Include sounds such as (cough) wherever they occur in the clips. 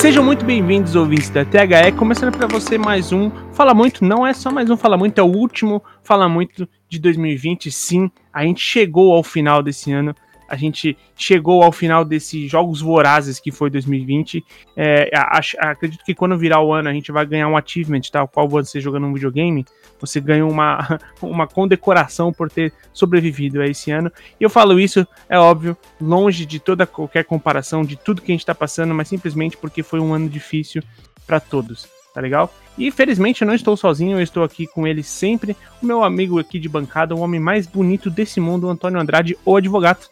Sejam muito bem-vindos, ouvintes da THE. Começando para você mais um Fala Muito. Não é só mais um Fala Muito, é o último Fala Muito de 2020. Sim, a gente chegou ao final desse ano a gente chegou ao final desses jogos vorazes que foi 2020. É, acho, acredito que quando virar o ano a gente vai ganhar um achievement, tal qual você jogando um videogame, você ganha uma, (laughs) uma condecoração por ter sobrevivido a esse ano. E eu falo isso, é óbvio, longe de toda qualquer comparação de tudo que a gente está passando, mas simplesmente porque foi um ano difícil para todos, tá legal? E felizmente eu não estou sozinho, eu estou aqui com ele sempre, o meu amigo aqui de bancada, o homem mais bonito desse mundo, Antônio Andrade, o advogado.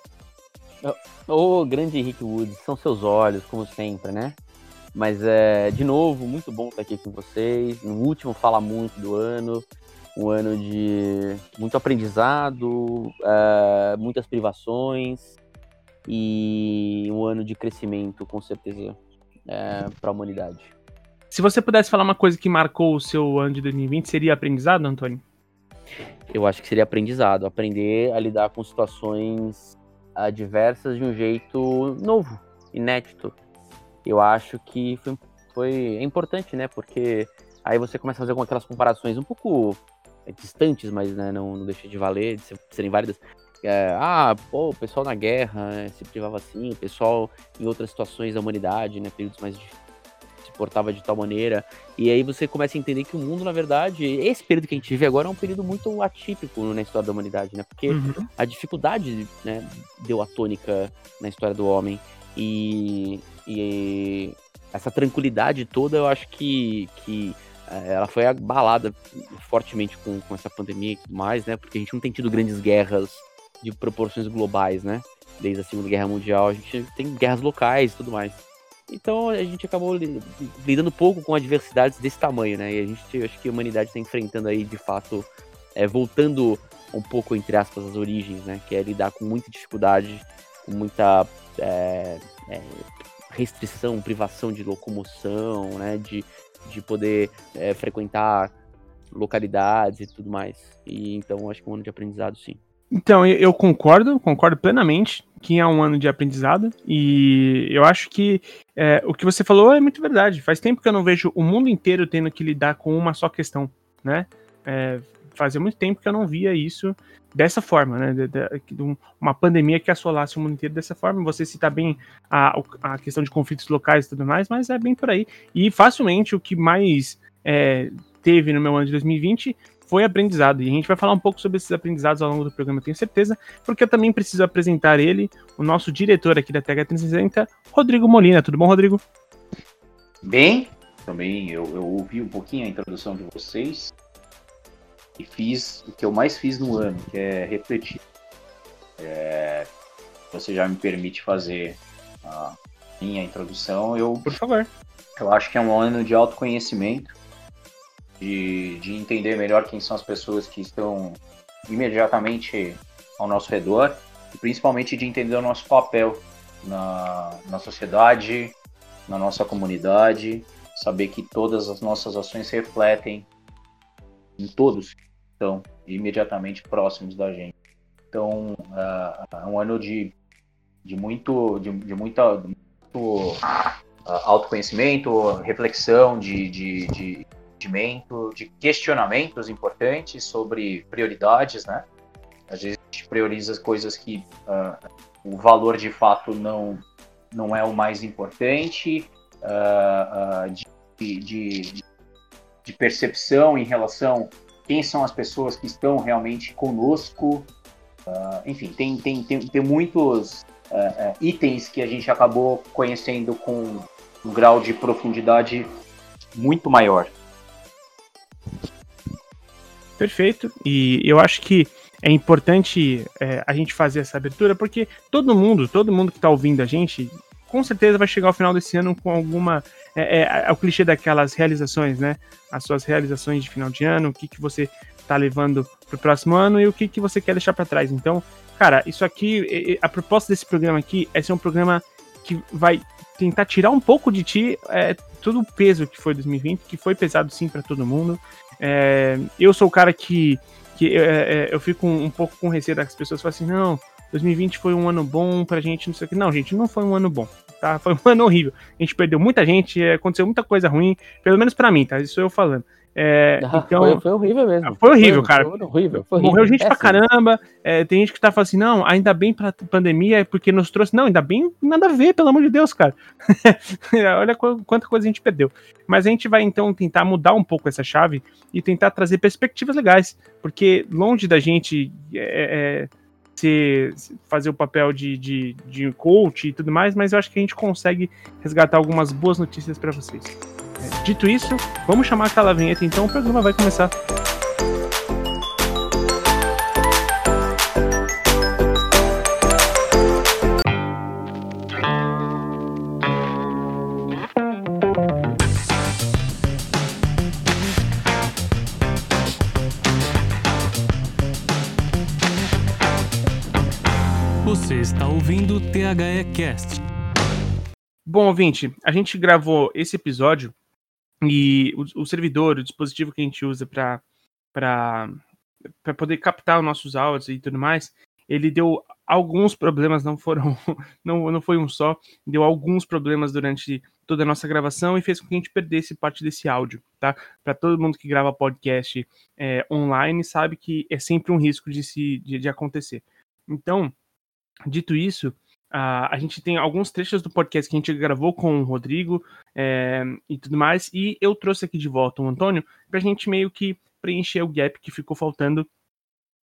Ô, grande Henrique Woods, são seus olhos, como sempre, né? Mas, é, de novo, muito bom estar aqui com vocês. No último Fala Muito do ano. Um ano de muito aprendizado, é, muitas privações e um ano de crescimento, com certeza, é, para a humanidade. Se você pudesse falar uma coisa que marcou o seu ano de 2020, seria aprendizado, Antônio? Eu acho que seria aprendizado. Aprender a lidar com situações adversas de um jeito novo, inédito. Eu acho que foi, foi é importante, né? Porque aí você começa a fazer aquelas comparações um pouco é, distantes, mas né, não, não deixa de valer, de serem válidas. É, ah, pô, o pessoal na guerra se privava assim, o pessoal em outras situações da humanidade, né, períodos mais difíceis portava de tal maneira. E aí você começa a entender que o mundo, na verdade, esse período que a gente vive agora é um período muito atípico na história da humanidade, né? Porque uhum. a dificuldade né, deu a tônica na história do homem. E, e essa tranquilidade toda, eu acho que, que eh, ela foi abalada fortemente com, com essa pandemia e tudo mais, né? Porque a gente não tem tido grandes guerras de proporções globais, né? Desde a Segunda Guerra Mundial, a gente tem guerras locais e tudo mais. Então a gente acabou lidando pouco com adversidades desse tamanho, né? E a gente acho que a humanidade está enfrentando aí, de fato, é, voltando um pouco, entre aspas, às origens, né? Que é lidar com muita dificuldade, com muita é, é, restrição, privação de locomoção, né? De, de poder é, frequentar localidades e tudo mais. E então acho que é um ano de aprendizado, sim. Então, eu concordo, concordo plenamente que é um ano de aprendizado e eu acho que é, o que você falou é muito verdade. Faz tempo que eu não vejo o mundo inteiro tendo que lidar com uma só questão, né? É, fazia muito tempo que eu não via isso dessa forma, né? De, de, de uma pandemia que assolasse o mundo inteiro dessa forma. Você cita bem a, a questão de conflitos locais e tudo mais, mas é bem por aí. E facilmente o que mais é, teve no meu ano de 2020 foi aprendizado. E a gente vai falar um pouco sobre esses aprendizados ao longo do programa, tenho certeza, porque eu também preciso apresentar ele, o nosso diretor aqui da TH360, Rodrigo Molina. Tudo bom, Rodrigo? Bem, também eu, eu ouvi um pouquinho a introdução de vocês e fiz o que eu mais fiz no ano, que é refletir. É, você já me permite fazer a minha introdução, eu. Por favor. Eu acho que é um ano de autoconhecimento de, de entender melhor quem são as pessoas que estão imediatamente ao nosso redor e principalmente de entender o nosso papel na, na sociedade, na nossa comunidade, saber que todas as nossas ações refletem em todos estão imediatamente próximos da gente. Então, uh, é um ano de, de muito, de, de muita, muito uh, autoconhecimento, reflexão, de, de, de de questionamentos importantes sobre prioridades, né? Às vezes a gente prioriza as coisas que uh, o valor de fato não, não é o mais importante, uh, uh, de, de, de, percepção em relação quem são as pessoas que estão realmente conosco. enfim, tem, tem, tem, tem muitos itens que a gente acabou conhecendo com um grau de profundidade muito maior. Perfeito. E eu acho que é importante é, a gente fazer essa abertura, porque todo mundo, todo mundo que está ouvindo a gente, com certeza vai chegar ao final desse ano com alguma. É, é, é, o clichê daquelas realizações, né? As suas realizações de final de ano, o que, que você está levando para o próximo ano e o que, que você quer deixar para trás. Então, cara, isso aqui, a proposta desse programa aqui é ser um programa que vai tentar tirar um pouco de ti é, todo o peso que foi 2020, que foi pesado sim para todo mundo. É, eu sou o cara que, que é, é, eu fico um, um, pouco com receio das pessoas falam assim, não, 2020 foi um ano bom pra gente, não sei o que. Não, gente, não foi um ano bom. tá? Foi um (laughs) ano horrível. A gente perdeu muita gente, aconteceu muita coisa ruim, pelo menos para mim, tá? Isso eu falando. É, ah, então, foi, foi, horrível mesmo. Foi horrível, foi, cara. Foi horrível, foi horrível. Morreu gente é pra caramba. É, tem gente que tá falando assim, não, ainda bem pra pandemia, porque nos trouxe. Não, ainda bem, nada a ver, pelo amor de Deus, cara. (laughs) Olha quanta coisa a gente perdeu. Mas a gente vai então tentar mudar um pouco essa chave e tentar trazer perspectivas legais. Porque longe da gente é, é ser, fazer o papel de, de, de coach e tudo mais, mas eu acho que a gente consegue resgatar algumas boas notícias para vocês. Dito isso, vamos chamar aquela vinheta então, o programa vai começar. THE Cast. Bom, ouvinte, a gente gravou esse episódio e o, o servidor, o dispositivo que a gente usa para poder captar os nossos áudios e tudo mais, ele deu alguns problemas, não foram, (laughs) não, não foi um só, deu alguns problemas durante toda a nossa gravação e fez com que a gente perdesse parte desse áudio, tá? Para todo mundo que grava podcast é, online sabe que é sempre um risco de se de, de acontecer. Então, dito isso, Uh, a gente tem alguns trechos do podcast que a gente gravou com o Rodrigo é, e tudo mais, e eu trouxe aqui de volta o Antônio para a gente meio que preencher o gap que ficou faltando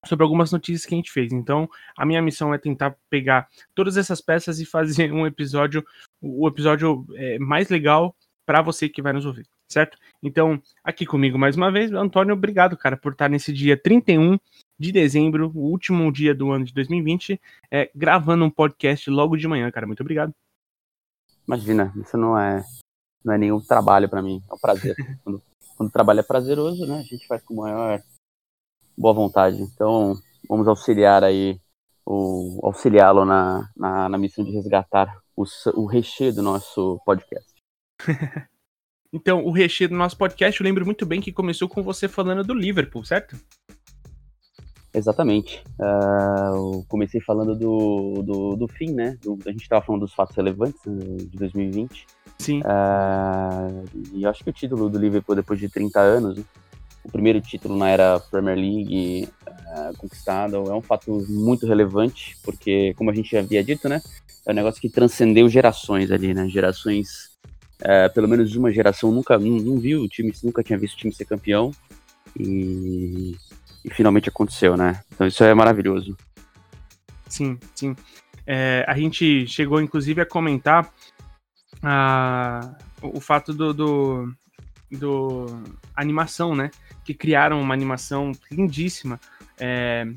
sobre algumas notícias que a gente fez. Então, a minha missão é tentar pegar todas essas peças e fazer um episódio, o episódio é, mais legal para você que vai nos ouvir, certo? Então, aqui comigo mais uma vez, Antônio, obrigado, cara, por estar nesse dia 31 de dezembro, o último dia do ano de 2020, é, gravando um podcast logo de manhã, cara. Muito obrigado. Imagina, isso não é, não é nenhum trabalho para mim, é um prazer. (laughs) quando, quando o trabalho é prazeroso, né, a gente faz com maior boa vontade. Então, vamos auxiliar aí, o, auxiliá-lo na, na, na, missão de resgatar o, o recheio do nosso podcast. (laughs) então, o recheio do nosso podcast, eu lembro muito bem que começou com você falando do Liverpool, certo? Exatamente. Uh, eu comecei falando do, do, do fim, né? Do, a gente estava falando dos fatos relevantes né, de 2020. Sim. Uh, e acho que o título do Liverpool depois de 30 anos, né? o primeiro título na era Premier League uh, conquistado, é um fato muito relevante, porque, como a gente já havia dito, né? É um negócio que transcendeu gerações ali, né? Gerações, pelo menos uma geração nunca não, não viu o time, nunca tinha visto o time ser campeão. E e finalmente aconteceu, né? Então isso é maravilhoso. Sim, sim. É, a gente chegou, inclusive, a comentar a, o fato do, do, do, animação, né? Que criaram uma animação lindíssima é,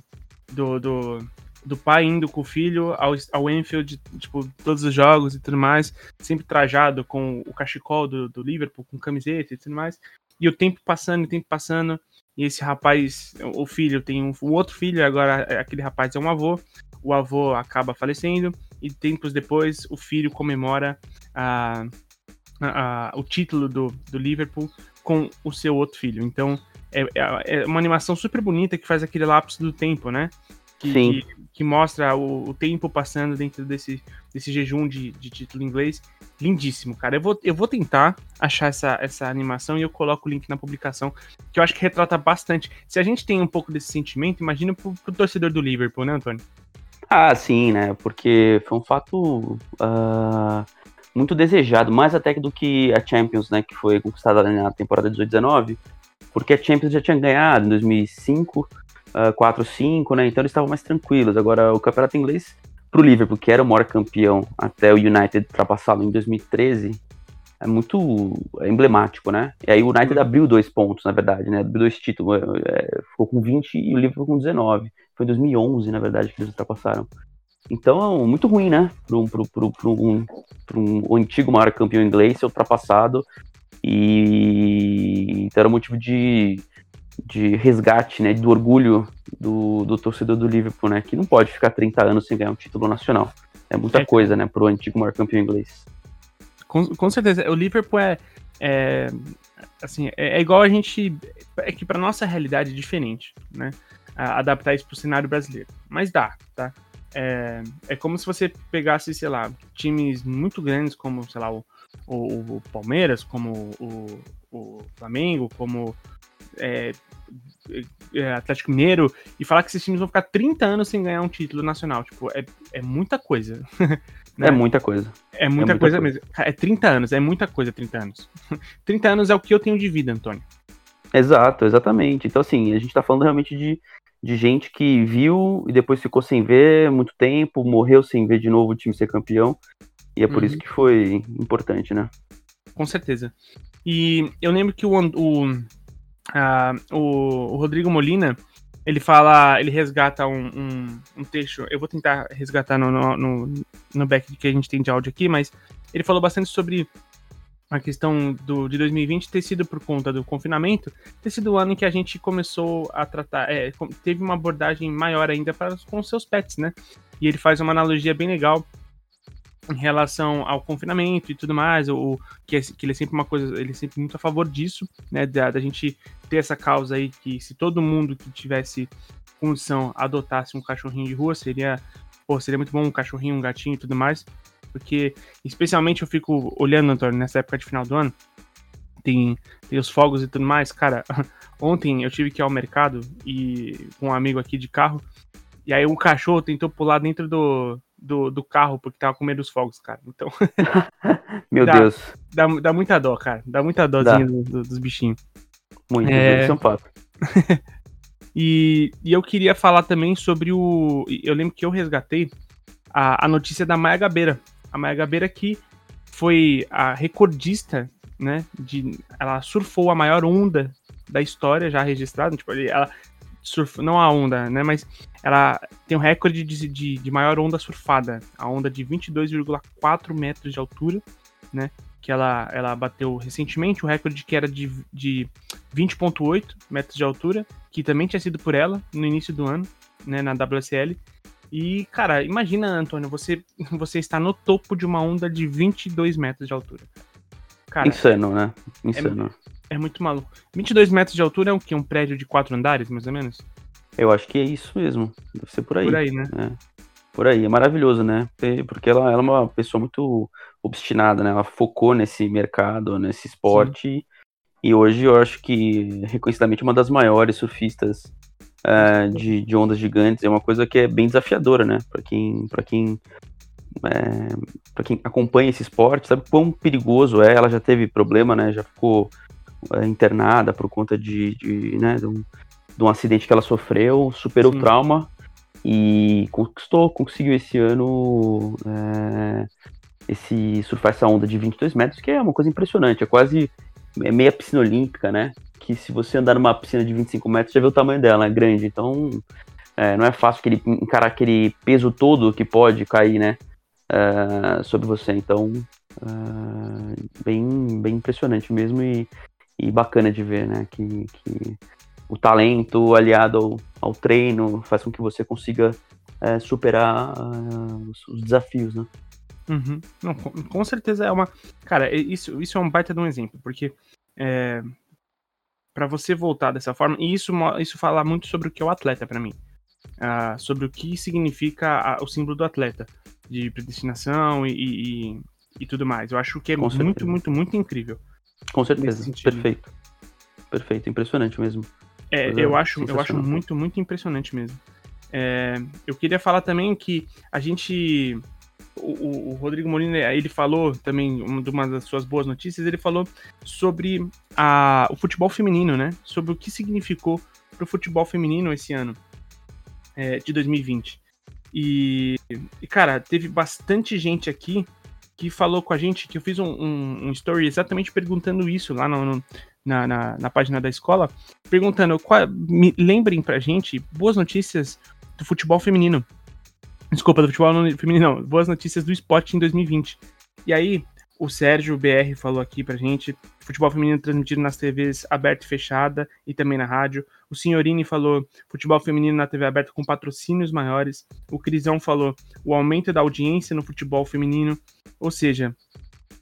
do, do, do pai indo com o filho ao, ao Enfield, tipo, todos os jogos e tudo mais, sempre trajado com o cachecol do, do Liverpool, com camiseta e tudo mais. E o tempo passando, o tempo passando, e esse rapaz, o filho, tem um, um outro filho, agora aquele rapaz é um avô. O avô acaba falecendo e tempos depois o filho comemora a, a, a, o título do, do Liverpool com o seu outro filho. Então é, é, é uma animação super bonita que faz aquele lapso do tempo, né? Que, que, que, mostra o, o, tempo passando dentro desse, desse jejum de, de título inglês lindíssimo, cara. Eu vou, eu vou tentar achar essa, essa animação e eu coloco o link na publicação, que eu acho que retrata bastante. Se a gente tem um pouco desse sentimento, imagina pro, pro torcedor do Liverpool, né, Antônio? Ah, sim, né? Porque foi um fato uh, muito desejado, mais até do que a Champions, né? Que foi conquistada na temporada 18-19, porque a Champions já tinha ganhado em 2005, uh, 4-5, né? Então eles estavam mais tranquilos. Agora o campeonato inglês para o Liverpool, que era o maior campeão até o United ultrapassá-lo em 2013, é muito emblemático, né? E aí o United uhum. abriu dois pontos, na verdade, né? Abriu dois títulos, é, ficou com 20 e o Liverpool com 19. Foi em 2011, na verdade, que eles ultrapassaram. Então, muito ruim, né? Para um, um, um, o antigo maior campeão inglês ser ultrapassado. E então era um motivo de, de resgate, né? Do orgulho do, do torcedor do Liverpool, né? Que não pode ficar 30 anos sem ganhar um título nacional. É muita é, coisa, né, pro antigo maior campeão inglês. Com, com certeza. O Liverpool é, é assim, é, é, igual a gente. É que para nossa realidade é diferente, né? Adaptar isso pro cenário brasileiro. Mas dá, tá? é, é como se você pegasse, sei lá, times muito grandes como, sei lá, o, o, o Palmeiras, como o, o Flamengo, como é, é, Atlético Mineiro, e falar que esses times vão ficar 30 anos sem ganhar um título nacional. Tipo, é, é muita coisa. (laughs) né? É muita coisa. É muita, é muita coisa, coisa, mesmo. É 30 anos, é muita coisa 30 anos. (laughs) 30 anos é o que eu tenho de vida, Antônio. Exato, exatamente. Então, assim, a gente tá falando realmente de, de gente que viu e depois ficou sem ver muito tempo, morreu sem ver de novo o time ser campeão. E é por uhum. isso que foi importante, né? Com certeza. E eu lembro que o, o, a, o, o Rodrigo Molina, ele fala, ele resgata um, um, um, texto, eu vou tentar resgatar no, no, no, no back que a gente tem de áudio aqui, mas ele falou bastante sobre a questão do, de 2020 ter sido por conta do confinamento, ter sido o ano em que a gente começou a tratar, é, teve uma abordagem maior ainda para, com seus pets, né? E ele faz uma analogia bem legal em relação ao confinamento e tudo mais, o, que, é, que ele é sempre uma coisa, ele é sempre muito a favor disso, né? Da, da gente ter essa causa aí que se todo mundo que tivesse condição adotasse um cachorrinho de rua, seria, pô, seria muito bom um cachorrinho, um gatinho e tudo mais porque especialmente eu fico olhando, Antônio, nessa época de final do ano, tem, tem os fogos e tudo mais. Cara, (laughs) ontem eu tive que ir ao mercado e com um amigo aqui de carro, e aí um cachorro tentou pular dentro do, do, do carro porque tava com medo dos fogos, cara. Então. (laughs) Meu dá, Deus. Dá, dá muita dó, cara. Dá muita dózinha do, do, dos bichinhos. Muito, é... São Paulo. (laughs) e, e eu queria falar também sobre o. Eu lembro que eu resgatei a, a notícia da Maia Gabeira a Maia Gabeira que foi a recordista, né? De, ela surfou a maior onda da história já registrada. Tipo, ela surf, não a onda, né? Mas ela tem o um recorde de, de, de, maior onda surfada, a onda de 22,4 metros de altura, né? Que ela, ela bateu recentemente, o recorde que era de, de 20,8 metros de altura, que também tinha sido por ela no início do ano, né? Na WSL. E, cara, imagina, Antônio, você, (laughs) você está no topo de uma onda de 22 metros de altura. Cara, Insano, né? Insano. É, é, muito maluco. 22 metros de altura é o quê? Um prédio de quatro andares, mais ou menos? Eu acho que é isso mesmo. Deve ser por aí. Por aí, né? É. Por aí. É maravilhoso, né? Porque ela, ela é uma pessoa muito obstinada, né? Ela focou nesse mercado, nesse esporte. Sim. E hoje eu acho que, reconhecidamente, uma das maiores surfistas uh, de, de, ondas gigantes. É uma coisa que é bem desafiadora, né? Para quem, pra quem, é, para quem acompanha esse esporte, sabe quão perigoso é. Ela já teve problema, né? Já ficou é, internada por conta de, de, né, de, um, de um acidente que ela sofreu, superou Sim. o trauma e conquistou, conseguiu esse ano é, esse surfar essa onda de 22 metros, que é uma coisa impressionante, é quase é meia piscina olímpica, né? que se você andar numa piscina de 25 metros, já vê o tamanho dela, é grande. Então, é, não é fácil que ele encarar aquele peso todo que pode cair, né, uh, sobre você. Então, uh, bem, bem impressionante mesmo e, e bacana de ver, né, que, que o talento aliado ao, ao treino faz com que você consiga uh, superar os, os, desafios, né. Uhum. Não, com, com, certeza é uma. Cara, isso, isso é um baita de um exemplo, porque é, para você voltar dessa forma. E isso, isso fala muito sobre o que é o atleta para mim. Uh, sobre o que significa a, o símbolo do atleta, de predestinação e, e, e, tudo mais. Eu acho que é Com muito, certeza. muito, muito incrível. Com certeza, perfeito. Perfeito, impressionante mesmo. É, eu acho, eu acho muito, muito impressionante mesmo. É, eu queria falar também que a gente o, o, Rodrigo Molina, ele falou também, uma, de uma das suas boas notícias, ele falou sobre a, o futebol feminino, né? Sobre o que significou para o futebol feminino esse ano é, de 2020. E, e, cara, teve bastante gente aqui que falou com a gente, que eu fiz um, um, um story exatamente perguntando isso lá no, no, na, na, na, página da escola, perguntando, qual, me, lembrem pra gente boas notícias do futebol feminino. Desculpa, do futebol feminino, não. Boas notícias do esporte em 2020. E aí, o Sérgio BR falou aqui pra gente: futebol feminino transmitido nas TVs aberta e fechada e também na rádio. O Senhorini falou: futebol feminino na TV aberta com patrocínios maiores. O Crisão falou: o aumento da audiência no futebol feminino. Ou seja,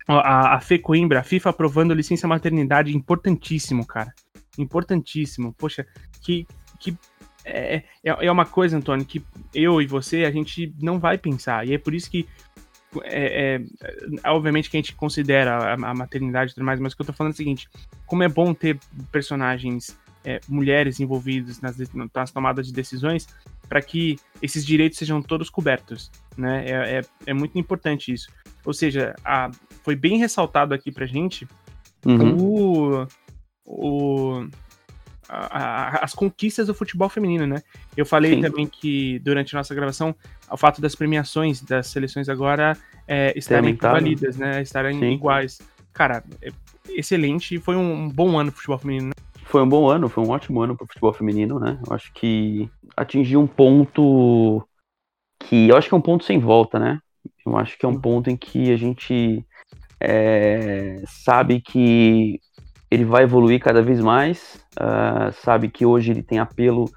a, a Fê Coimbra, a FIFA aprovando licença maternidade, importantíssimo, cara. Importantíssimo. Poxa, que, que é, é, é uma coisa, Antônio, que eu e você, a gente não vai pensar. E é por isso que é, é, obviamente que a gente considera a, a maternidade e tudo mais, mas o que eu tô falando é o seguinte: como é bom ter personagens é, mulheres envolvidas nas, nas, tomadas de decisões, para que esses direitos sejam todos cobertos, né? É, é, é muito importante isso. Ou seja, a, foi bem ressaltado aqui pra gente uhum. o, o a, a, as conquistas do futebol feminino, né? Eu falei Sim. também que durante a nossa gravação, o fato das premiações das seleções agora é, estarem validas, né? Estarem Sim. iguais. Cara, é excelente. Foi um bom ano pro futebol feminino, né? Foi um bom ano, foi um ótimo ano pro futebol feminino, né? Eu acho que atingiu um ponto que. Eu acho que é um ponto sem volta, né? Eu acho que é um ponto em que a gente é, sabe que ele vai evoluir cada vez mais, uh, sabe que hoje ele tem apelo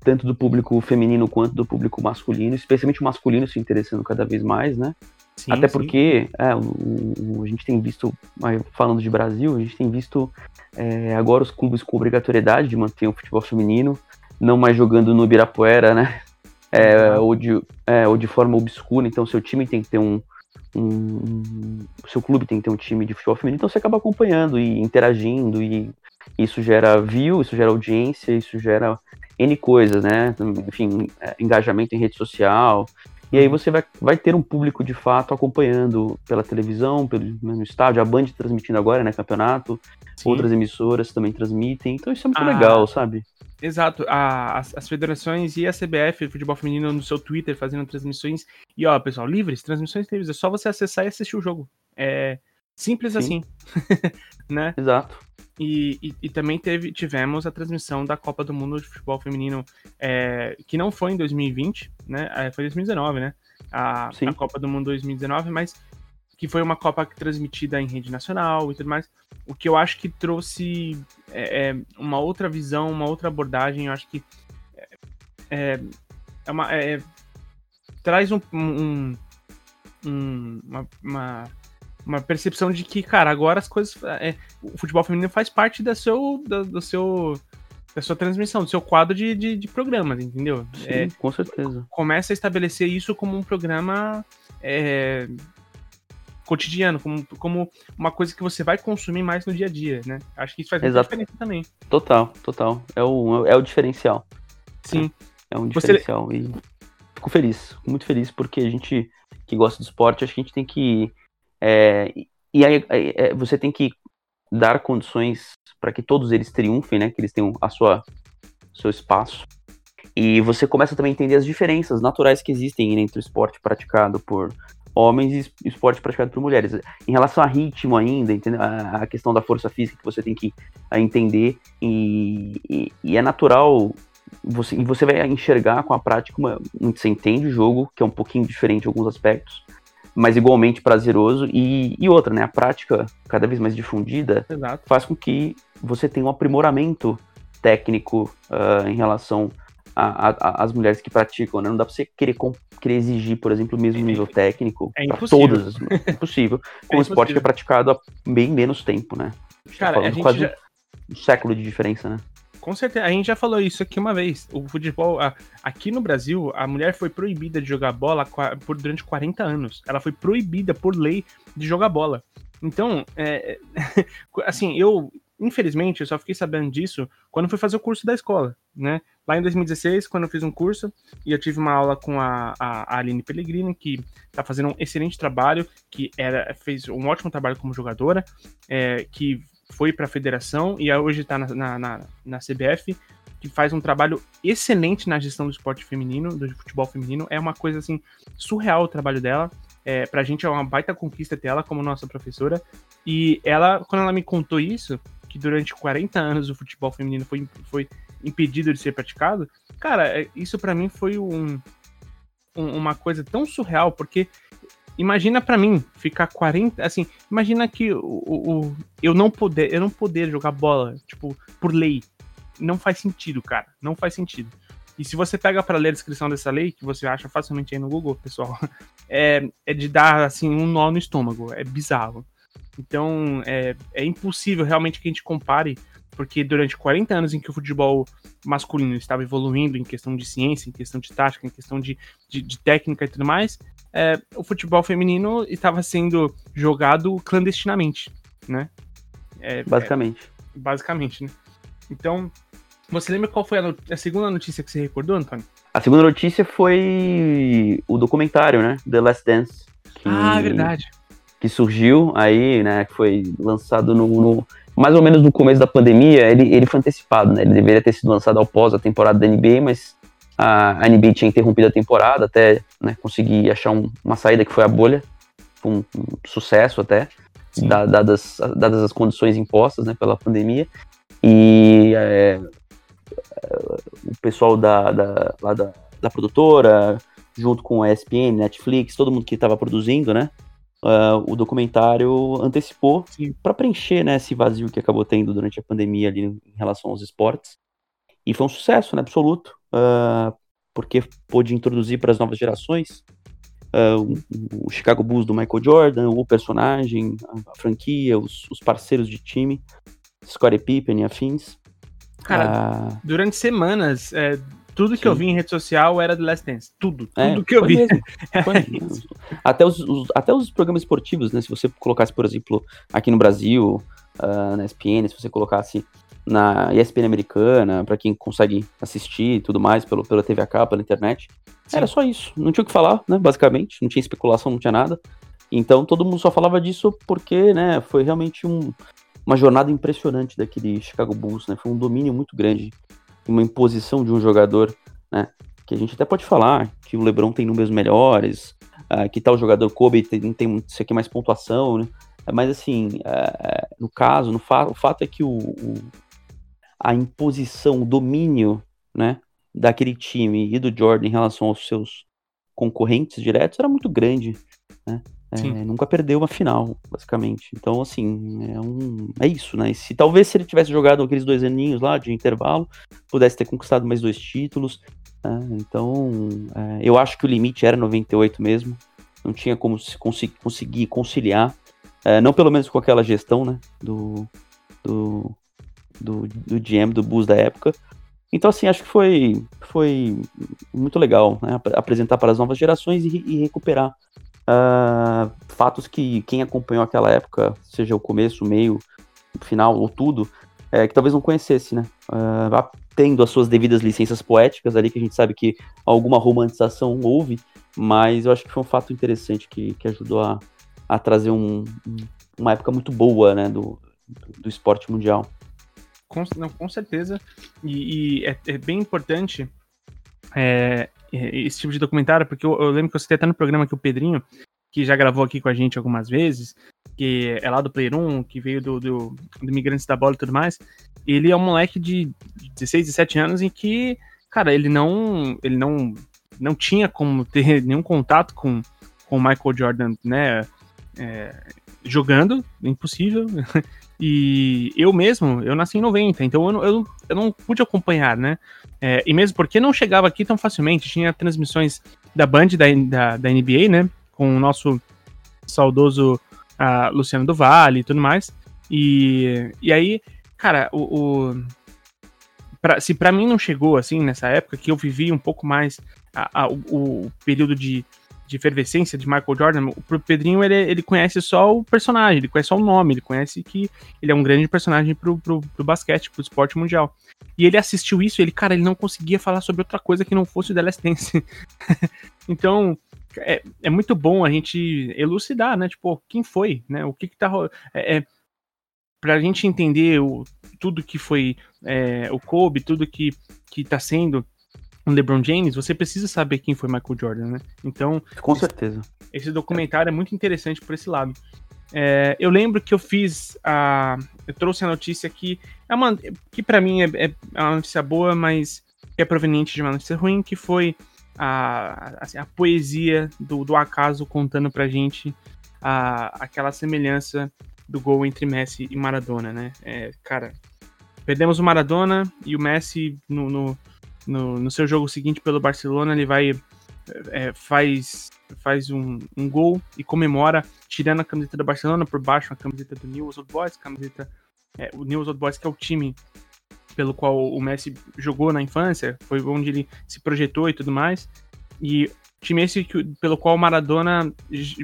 tanto do público feminino quanto do público masculino, especialmente o masculino se interessando cada vez mais, né? Sim, Até porque é, o, o, a gente tem visto, falando de Brasil, a gente tem visto é, agora os clubes com obrigatoriedade de manter o futebol feminino, não mais jogando no Ibirapuera, né? É, ou, de, é, ou de forma obscura, então seu time tem que ter um, um, o seu clube tem que ter um time de futebol feminino, então você acaba acompanhando e interagindo, e isso gera view, isso gera audiência, isso gera N coisas, né? Enfim, é, engajamento em rede social. E aí você vai, vai ter um público de fato acompanhando pela televisão, pelo, no estádio, a Band transmitindo agora, né, campeonato, Sim. outras emissoras também transmitem, então isso é muito ah, legal, sabe? Exato, a, as, as, federações e a CBF, futebol feminino, no seu Twitter fazendo transmissões, e ó, pessoal, livres, transmissões livres, é só você acessar e assistir o jogo, é simples Sim. assim, (laughs) né? Exato. E, e, e, também teve, tivemos a transmissão da Copa do Mundo de Futebol Feminino, é, que não foi em 2020, né? É, foi 2019, né? A, a, Copa do Mundo 2019, mas que foi uma Copa transmitida em rede nacional e tudo mais. O que eu acho que trouxe é, é uma outra visão, uma outra abordagem. Eu acho que é, uma, traz um, um, um uma, uma uma percepção de que, cara, agora as coisas. É, o futebol feminino faz parte da seu, do, do seu, da sua transmissão, do seu quadro de, de, de programas, entendeu? Sim, é, com certeza. Começa a estabelecer isso como um programa é, cotidiano, como, como uma coisa que você vai consumir mais no dia a dia, né? Acho que isso faz muita diferença também. Total, total. É o, é o diferencial. Sim. É, é um diferencial. Você... E fico feliz, muito feliz, porque a gente que gosta de esporte, acho que a gente tem que é, e aí é, você tem que dar condições para que todos eles triunfem, né? Que eles tenham a sua seu espaço. E você começa também a entender as diferenças naturais que existem entre o esporte praticado por homens e esporte praticado por mulheres. Em relação a ritmo ainda, a questão da força física que você tem que entender e, e, e é natural você, e você vai enxergar com a prática uma, você entende o jogo, que é um pouquinho diferente em alguns aspectos, mas igualmente prazeroso. E, e outra, né? A prática cada vez mais difundida Exato. faz com que você tenha um aprimoramento técnico uh, em relação às mulheres que praticam, né? Não dá pra você querer, querer exigir, por exemplo, o mesmo é, nível técnico é para todas. É impossível. (laughs) Com é um esporte que é praticado há bem menos tempo, né? Cara, a gente quase já... um século de diferença, né? Com certeza, a gente já falou isso aqui uma vez. O futebol, a, aqui no Brasil, a mulher foi proibida de jogar bola por, durante 40 anos. Ela foi proibida por lei de jogar bola. Então, é, (laughs) assim, eu, infelizmente, eu só fiquei sabendo disso quando fui fazer o curso da escola, né? Lá em 2016, quando eu fiz um curso, e eu tive uma aula com a, a, Aline Pellegrini, que tá fazendo um excelente trabalho, que era, fez um ótimo trabalho como jogadora, é, que foi para a federação e hoje está na, na, na, CBF, que faz um trabalho excelente na gestão do esporte feminino, do futebol feminino. É uma coisa assim surreal o trabalho dela. É, pra gente é uma baita conquista ter ela como nossa professora. E ela, quando ela me contou isso, que durante 40 anos o futebol feminino foi, foi impedido de ser praticado, cara, é, isso para mim foi um, um, uma coisa tão surreal, porque imagina para mim ficar 40, assim, imagina que o, o, eu não poder, eu não poder jogar bola, tipo, por lei. Não faz sentido, cara. Não faz sentido. E se você pega para ler a descrição dessa lei, que você acha facilmente aí no Google, pessoal, (laughs) é, é de dar assim um nó no estômago, é bizarro. Então, é, é impossível realmente que a gente compare porque durante 40 anos em que o futebol masculino estava evoluindo em questão de ciência, em questão de tática, em questão de, de, de técnica e tudo mais, é, o futebol feminino estava sendo jogado clandestinamente, né? É, basicamente. É, basicamente, né? Então, você lembra qual foi a, a, segunda notícia que você recordou, Antônio? A segunda notícia foi o documentário, né? The Last Dance. Que, ah, é verdade. Que surgiu aí, né? Que foi lançado no, no, mais ou menos no começo da pandemia. Ele, ele foi antecipado, né? Ele deveria ter sido lançado após a temporada da NBA, mas a NBA tinha interrompido a temporada até né, conseguir achar um, uma saída que foi a bolha. Foi um, um sucesso até, da, dadas, dadas as condições impostas né, pela pandemia. E é, o pessoal da, da, lá da, da produtora, junto com a ESPN, Netflix, todo mundo que estava produzindo, né? Uh, o documentário antecipou para preencher né, esse vazio que acabou tendo durante a pandemia ali em relação aos esportes. E foi um sucesso, né, absoluto, uh, porque pôde introduzir para as novas gerações uh, o, o, Chicago Bulls do Michael Jordan, o personagem, a, a franquia, os, os, parceiros de time, Scottie Pippen e afins. Cara, uh, durante semanas, é, tudo que sim. eu vi em rede social era The Last Dance. Tudo, é, tudo é, que eu vi. (laughs) Mesmo, até, os, os, até os programas esportivos, né? Se você colocasse, por exemplo, aqui no Brasil, uh, na ESPN, se você colocasse na ESPN americana, para quem consegue assistir e tudo mais pelo, pela TV a cabo, pela internet. Sim. Era só isso. Não tinha o que falar, né? Basicamente. Não tinha especulação, não tinha nada. Então todo mundo só falava disso porque, né, foi realmente um, uma jornada impressionante daquele Chicago Bulls, né? Foi um domínio muito grande, uma imposição de um jogador, né? Que a gente até pode falar que o LeBron tem números melhores, uh, que tal jogador Kobe tem, tem isso aqui mais pontuação, né? Mas assim, uh, no caso, no fa o fato é que o, o, a imposição, o domínio, né, daquele time e do Jordan em relação aos seus concorrentes diretos era muito grande, né? É, nunca perdeu uma final, basicamente. Então, assim, é, um, é isso, né? E se talvez se ele tivesse jogado aqueles dois aninhos lá de intervalo, pudesse ter conquistado mais dois títulos. Né? Então, é, eu acho que o limite era 98 mesmo. Não tinha como se conseguir conciliar, é, não pelo menos com aquela gestão, né? Do, do, do, do GM do Bulls da época. Então, assim, acho que foi, foi muito legal né, apresentar para as novas gerações e, e recuperar uh, fatos que quem acompanhou aquela época, seja o começo, o meio, o final ou tudo, é, que talvez não conhecesse, né? Uh, tendo as suas devidas licenças poéticas ali, que a gente sabe que alguma romantização houve, mas eu acho que foi um fato interessante que, que ajudou a, a trazer um, uma época muito boa, né, do, do esporte mundial. Com, não, com certeza. E, e é, é, bem importante é, é, esse tipo de documentário, porque eu, eu, lembro que eu citei até no programa que o Pedrinho, que já gravou aqui com a gente algumas vezes, que é lá do Player 1, que veio do, do, do Imigrantes da Bola e tudo mais. Ele é um moleque de 16, 17 anos em que, cara, ele não. Ele não, não tinha como ter (laughs) nenhum contato com, com o Michael Jordan, né? É, jogando, impossível. (laughs) E eu mesmo, eu nasci em 90, então eu não, eu, eu não pude acompanhar, né? É, e mesmo porque não chegava aqui tão facilmente, tinha transmissões da Band, da, da, da NBA, né? Com o nosso saudoso uh, Luciano do Vale e tudo mais. E, e aí, cara, o, o pra, se para mim não chegou assim nessa época que eu vivi um pouco mais a, a, o, o, período de de efervescência de Michael Jordan, pro Pedrinho ele, ele conhece só o personagem, ele conhece só o nome, ele conhece que ele é um grande personagem pro, pro, pro basquete, pro esporte mundial. E ele assistiu isso ele, cara, ele não conseguia falar sobre outra coisa que não fosse o The Last Dance. (laughs) então, é, é muito bom a gente elucidar, né? Tipo, quem foi, né? O que que tá... É, é, pra gente entender o, tudo que foi é, o Kobe, tudo que, que tá sendo LeBron James, você precisa saber quem foi Michael Jordan, né? Então. Com certeza. Esse, esse documentário é muito interessante por esse lado. É, eu lembro que eu fiz a. Eu trouxe a notícia que. É uma, que para mim é, é, uma notícia boa, mas é proveniente de uma notícia ruim, que foi a, assim, a poesia do, do acaso contando pra gente a, aquela semelhança do gol entre Messi e Maradona, né? É, cara, perdemos o Maradona e o Messi no, no no, no seu jogo seguinte pelo Barcelona, ele vai é, faz, faz um, um, gol e comemora tirando a camiseta do Barcelona por baixo, a camiseta do News Old Boys, camiseta é, o News Old Boys, que é o time pelo qual o Messi jogou na infância, foi onde ele se projetou e tudo mais. E time esse que, pelo qual o Maradona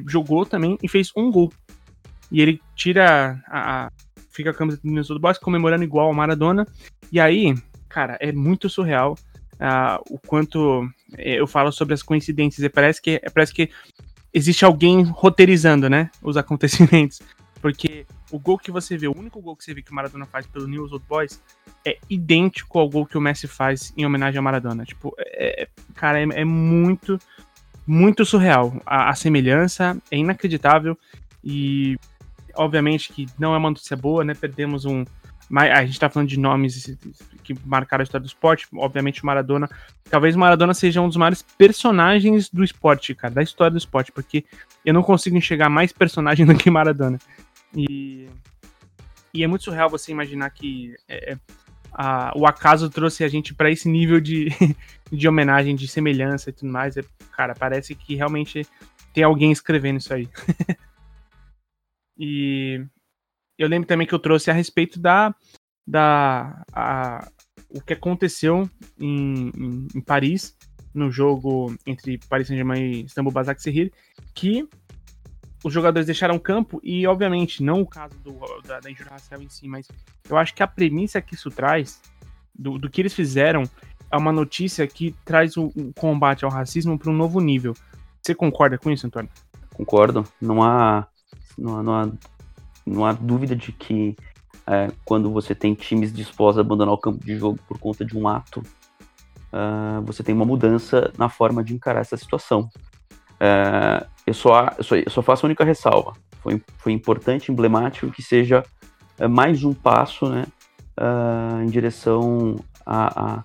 jogou também e fez um gol. E ele tira a, a fica a camiseta do News Old Boys comemorando igual ao Maradona. E aí, cara, é muito surreal uh, o quanto é, eu falo sobre as coincidências. E parece que, parece que existe alguém roteirizando, né? Os (laughs) acontecimentos. Porque o gol que você vê, o único gol que você vê que o Maradona faz pelo News Old Boys é idêntico ao gol que o Messi faz em homenagem ao Maradona. Tipo, é, é cara, é, é, muito, muito surreal. A, a, semelhança é inacreditável e, obviamente, que não é uma notícia boa, né? Perdemos um. A gente tá falando de nomes que marcaram a história do esporte, obviamente o Maradona. Talvez o Maradona seja um dos maiores personagens do esporte, cara, da história do esporte, porque eu não consigo enxergar mais personagem (laughs) do que Maradona. E, e é muito surreal você imaginar que é, é a, o acaso trouxe a gente para esse nível de, (laughs) de homenagem, de semelhança e tudo mais. É, cara, parece que realmente tem alguém escrevendo isso aí. (laughs) e eu lembro também que eu trouxe a respeito da, da a, o que aconteceu em, em, em, Paris no jogo entre Paris Saint-Germain e Istanbul Basaksehir, que os jogadores deixaram campo e, obviamente, não o caso do, da, da injúria racial em si, mas eu acho que a premissa que isso traz, do, do que eles fizeram, é uma notícia que traz o, o combate ao racismo para um novo nível. Você concorda com isso, Antônio? Concordo. Não há, não há, não há, não há dúvida de que é, quando você tem times dispostos a abandonar o campo de jogo por conta de um ato, uh, você tem uma mudança na forma de encarar essa situação. É, eu, só, eu, só, eu só faço a única ressalva. Foi, foi importante, emblemático que seja é, mais um passo né, uh, em direção à,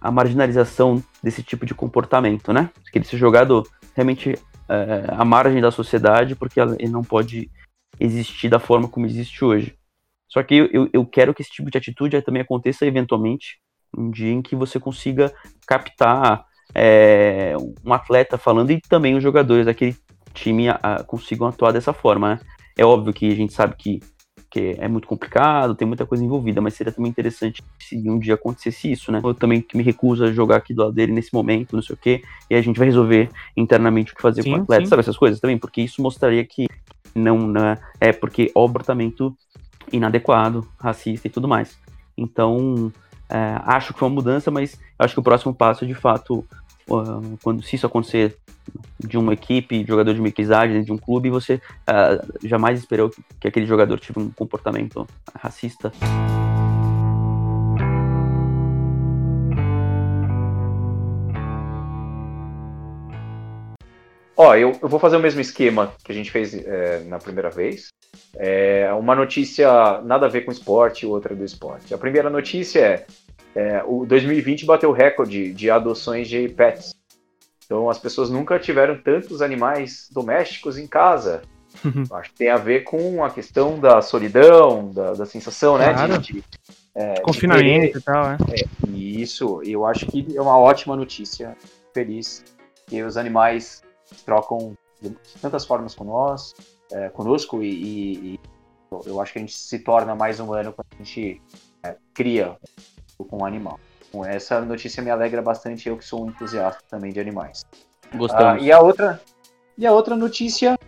à, marginalização desse tipo de comportamento, né? Que ele seja jogado realmente uh, à margem da sociedade, porque ele não pode existir da forma como existe hoje. Só que eu, eu quero que esse tipo de atitude também aconteça eventualmente um dia em que você consiga captar é, um atleta falando e também os jogadores daquele time a, a, consigam atuar dessa forma, né? É óbvio que a gente sabe que, que é muito complicado, tem muita coisa envolvida, mas seria também interessante se um dia acontecesse isso, né? Eu também que me recuso a jogar aqui do lado dele nesse momento, não sei o quê, e a gente vai resolver internamente o que fazer sim, com o atleta, sim. sabe essas coisas também? Porque isso mostraria que não, não é, é porque o comportamento inadequado, racista e tudo mais. Então, é, acho que foi uma mudança, mas acho que o próximo passo de fato uh, quando se isso acontecer de uma equipe, jogador de uma equidade, de um clube, você uh, jamais esperou que aquele jogador tivesse um comportamento racista. Ó, eu, eu, vou fazer o mesmo esquema que a gente fez é, na primeira vez. É uma notícia nada a ver com esporte e outra do esporte. A primeira notícia é é, o 2020 bateu o recorde de adoções de pets. Então as pessoas nunca tiveram tantos animais domésticos em casa. Acho que tem a ver com a questão da solidão, da, da sensação, né? Claro. De, de, é, Confinamento de e tal, né? É, isso, eu acho que é uma ótima notícia. Feliz que os animais trocam de tantas formas com nós, é, conosco e, e, e, eu acho que a gente se torna mais humano quando a gente é, cria com um animal. Com essa notícia me alegra bastante, eu que sou um entusiasta também de animais. Gostamos. Ah, e, a outra, e a outra notícia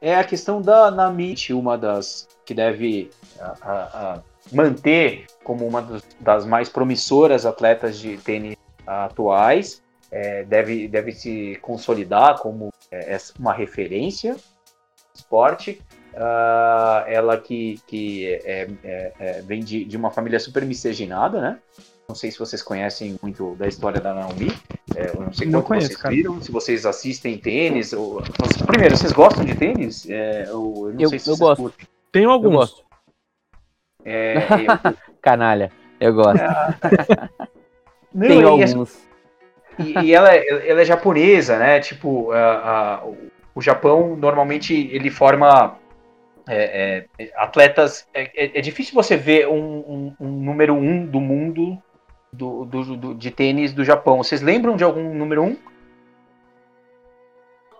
é a questão da Namit, uma das que deve a, a, a manter como uma dos, das mais promissoras atletas de tênis atuais. É, deve, deve se consolidar como é, uma referência esporte Uh, ela que, que é, é, é, vem de, de, uma família super miscigenada, né? Não sei se vocês conhecem muito da história da Naomi. É, eu não sei não conheço, vocês cara. viram, se vocês assistem tênis. Ou... Primeiro, vocês gostam de tênis? É, eu, não eu, sei se eu gosto. Curtem. Tenho alguns. (laughs) Eu gosto. É, eu... Canalha, eu gosto. Tenho alguns. E, e ela, ela, é japonesa, né? Tipo, uh, uh, o Japão normalmente ele forma é, é, atletas. É, é, é, difícil você ver um, um, um, número um do mundo do, do, do, de tênis do Japão. Vocês lembram de algum número um?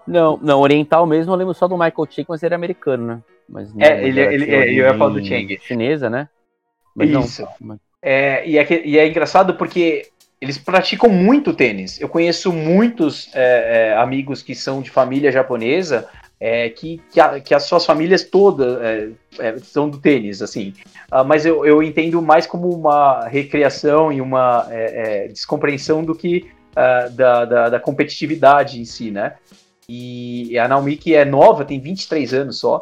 Não, não, oriental mesmo, eu lembro só do Michael Chick, mas ele é americano, né? Mas é, ele, ele, é, eu ia falar do Cheng. Chinesa, né? Mas Isso. Não, é, e, é, e é engraçado porque eles praticam muito tênis. Eu conheço muitos é, é, amigos que são de família japonesa é, que, que, a, que, as suas famílias todas é, é, são do tênis, assim. Uh, mas eu, eu, entendo mais como uma recreação e uma é, descompreensão do que uh, da, da, da, competitividade em si, né? E a Naomi, que é nova, tem 23 anos só,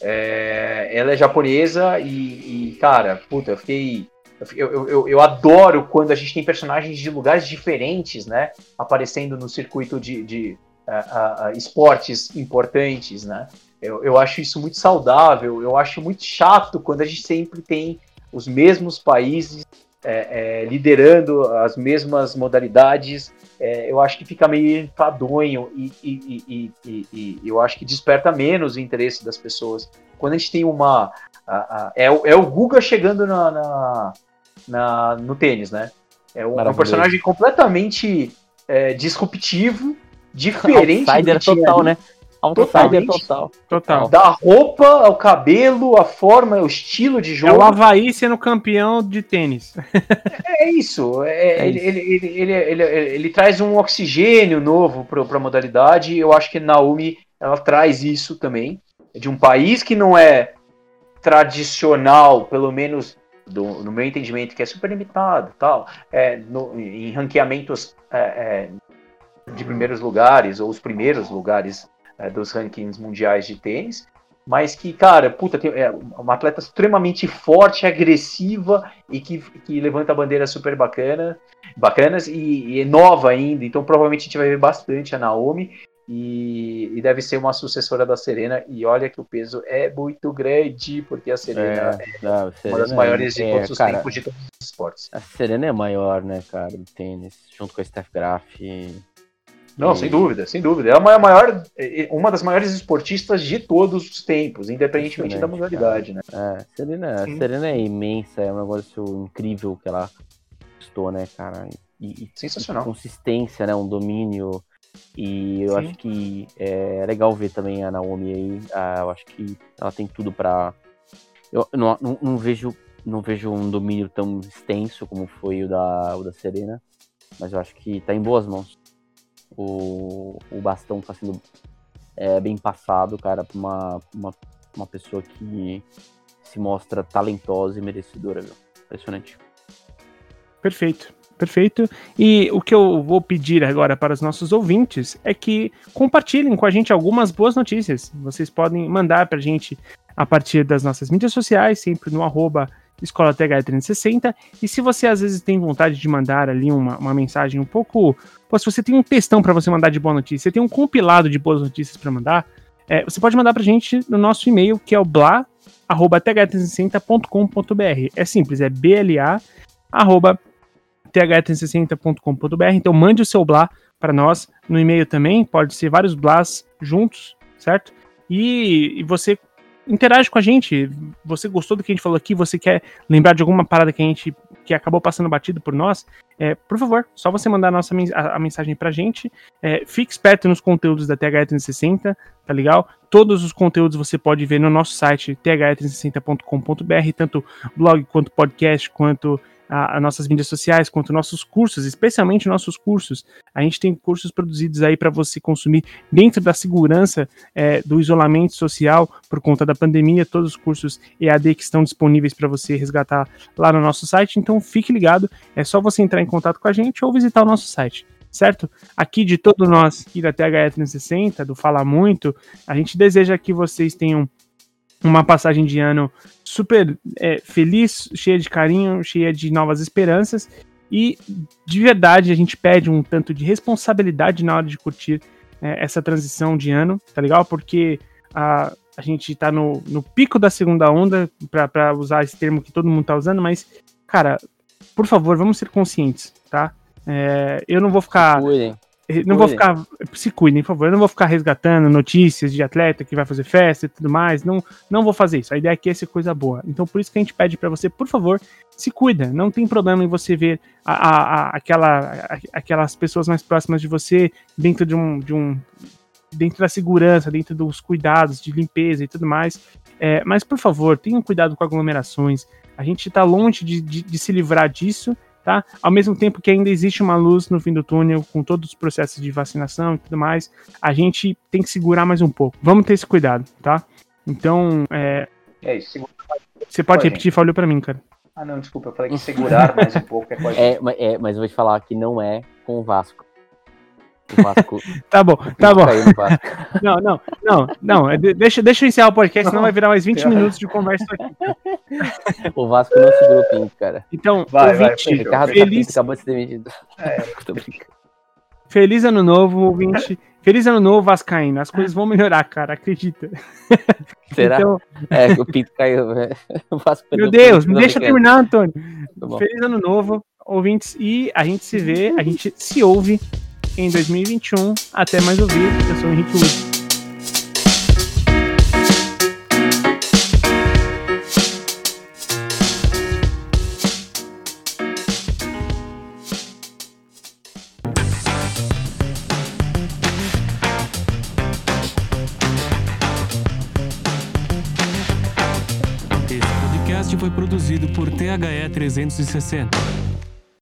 ela é japonesa e, e, cara, puta, eu fiquei eu, eu, eu, adoro quando a gente tem personagens de lugares diferentes, né? Aparecendo no circuito de, de uh, uh, esportes importantes, né? Eu, eu acho isso muito saudável. Eu acho muito chato quando a gente sempre tem os mesmos países é, é, liderando as mesmas modalidades. É, eu acho que fica meio enfadonho e, e, e, e, eu acho que desperta menos o interesse das pessoas. Quando a gente tem uma. A, a, é, é o Guga chegando na, na, na, no tênis, né? É um, um personagem completamente é, disruptivo, diferente. Outsider total, né? Outsider total. Total. Da roupa ao cabelo, a forma, o estilo de jogo. É o Havaí sendo campeão de tênis. É, é isso. É, (laughs) é ele, isso. Ele, ele, ele, ele, traz um oxigênio novo para a modalidade. Eu acho que Naomi ela traz isso também. De um país que não é tradicional, pelo menos do, no meu entendimento, que é super limitado, tal, é, no, em ranqueamentos é, é, de primeiros lugares ou os primeiros lugares é, dos rankings mundiais de tênis, mas que, cara, puta, tem, é uma atleta extremamente forte, agressiva e que, que levanta bandeiras super bacana, bacanas e, e é nova ainda, então provavelmente a gente vai ver bastante a Naomi e, e, deve ser uma sucessora da Serena. E olha que o peso é muito grande, porque a Serena é, é não, uma das maiores é, de todos os cara, tempos de todos os esportes. A Serena é maior, né, cara, do tênis, junto com a Steph Graf. Não, e... sem dúvida, sem dúvida. Ela é a maior, uma das maiores esportistas de todos os tempos, independentemente da modalidade, né? É, Serena, a Serena é imensa, é um negócio incrível que ela estou, né, cara? E, Sensacional. consistência, né? Um domínio e eu Sim. acho que é legal ver também a Naomi aí. Ah, eu acho que ela tem tudo para. Eu não, não, não, vejo, não vejo um domínio tão extenso como foi o da, o da Serena, mas eu acho que tá em boas mãos. O, o bastão tá sendo é, bem passado, cara, pra uma, uma, uma pessoa que se mostra talentosa e merecedora, viu? Impressionante. Perfeito. Perfeito. E o que eu vou pedir agora para os nossos ouvintes é que compartilhem com a gente algumas boas notícias. Vocês podem mandar para a gente a partir das nossas mídias sociais, sempre no arroba Escola TH360. E se você às vezes tem vontade de mandar ali uma, uma mensagem um pouco. Pô, se você tem um textão para você mandar de boa notícia, você tem um compilado de boas notícias para mandar, é, você pode mandar para a gente no nosso e-mail, que é o bla.th360.com.br. É simples, é BLA. th360.com.br. Então mande o seu blá para nós no e-mail também, pode ser vários blás juntos, certo? E, e, você interage com a gente. Você gostou do que a gente falou aqui? Você quer lembrar de alguma parada que a gente que acabou passando batido por nós? É, por favor, só você mandar a nossa a, a mensagem pra gente. É, fique esperto nos conteúdos da TH360, tá legal? Todos os conteúdos você pode ver no nosso site th360.com.br, tanto blog quanto podcast, quanto as nossas mídias sociais, quanto nossos cursos, especialmente nossos cursos. A gente tem cursos produzidos aí para você consumir dentro da segurança é, do isolamento social por conta da pandemia, todos os cursos EAD que estão disponíveis para você resgatar lá no nosso site. Então fique ligado, é só você entrar em contato com a gente ou visitar o nosso site certo? Aqui de todo nós aqui da THE 360, do Fala Muito, a gente deseja que vocês tenham uma passagem de ano super é, feliz, cheia de carinho, cheia de novas esperanças. E de verdade a gente pede um tanto de responsabilidade na hora de curtir é, essa transição de ano, tá legal? Porque a, a gente tá no, no pico da segunda onda, para usar esse termo que todo mundo tá usando, mas, cara, por favor, vamos ser conscientes, tá? É, eu não vou ficar. Cuidem. Não vou ficar. Se cuidem, por favor. Eu não vou ficar resgatando notícias de atleta que vai fazer festa e tudo mais. Não, não vou fazer isso. A ideia aqui é ser coisa boa. Então, por isso que a gente pede para você, por favor, se cuida. Não tem problema em você ver a, a, a, aquela, aquelas pessoas mais próximas de você dentro de um, de um dentro da segurança, dentro dos cuidados de limpeza e tudo mais. É, mas, por favor, tenham cuidado com aglomerações. A gente está longe de, de, de, se livrar disso, tá? Ao mesmo tempo que ainda existe uma luz no fim do túnel, com todos os processos de vacinação e tudo mais, a gente tem que segurar mais um pouco. Vamos ter esse cuidado, tá? Então, é. É isso, segura. Você pode repetir, falou para mim, cara. Ah, não, desculpa, eu falei que segurar mais um pouco é (laughs) coisa. É, é, mas eu vou te falar que não é com o Vasco. O Vasco. (laughs) tá bom, tá bom. (laughs) Não, não, não, não. É, deixa, deixa eu encerrar o podcast, senão vai virar mais 20 minutos de conversa aqui. (laughs) O Vasco não segurou o pinto, cara. Então, vai, ouvinte, vai, Ricardo feliz... acabou de ser demitido. É. Tô brincando. Feliz ano novo, ouvinte. Feliz ano novo, Vascaíno. As coisas vão melhorar, cara, acredita. Será? Então... É, o pinto caiu. Né? Meu Deus, me deixa terminar, Antônio. Tá Feliz ano novo, ouvintes. E a gente se vê, a gente se ouve em 2021. Até mais ouvir. Eu sou o Henrique Luz. foi produzido por THE 360.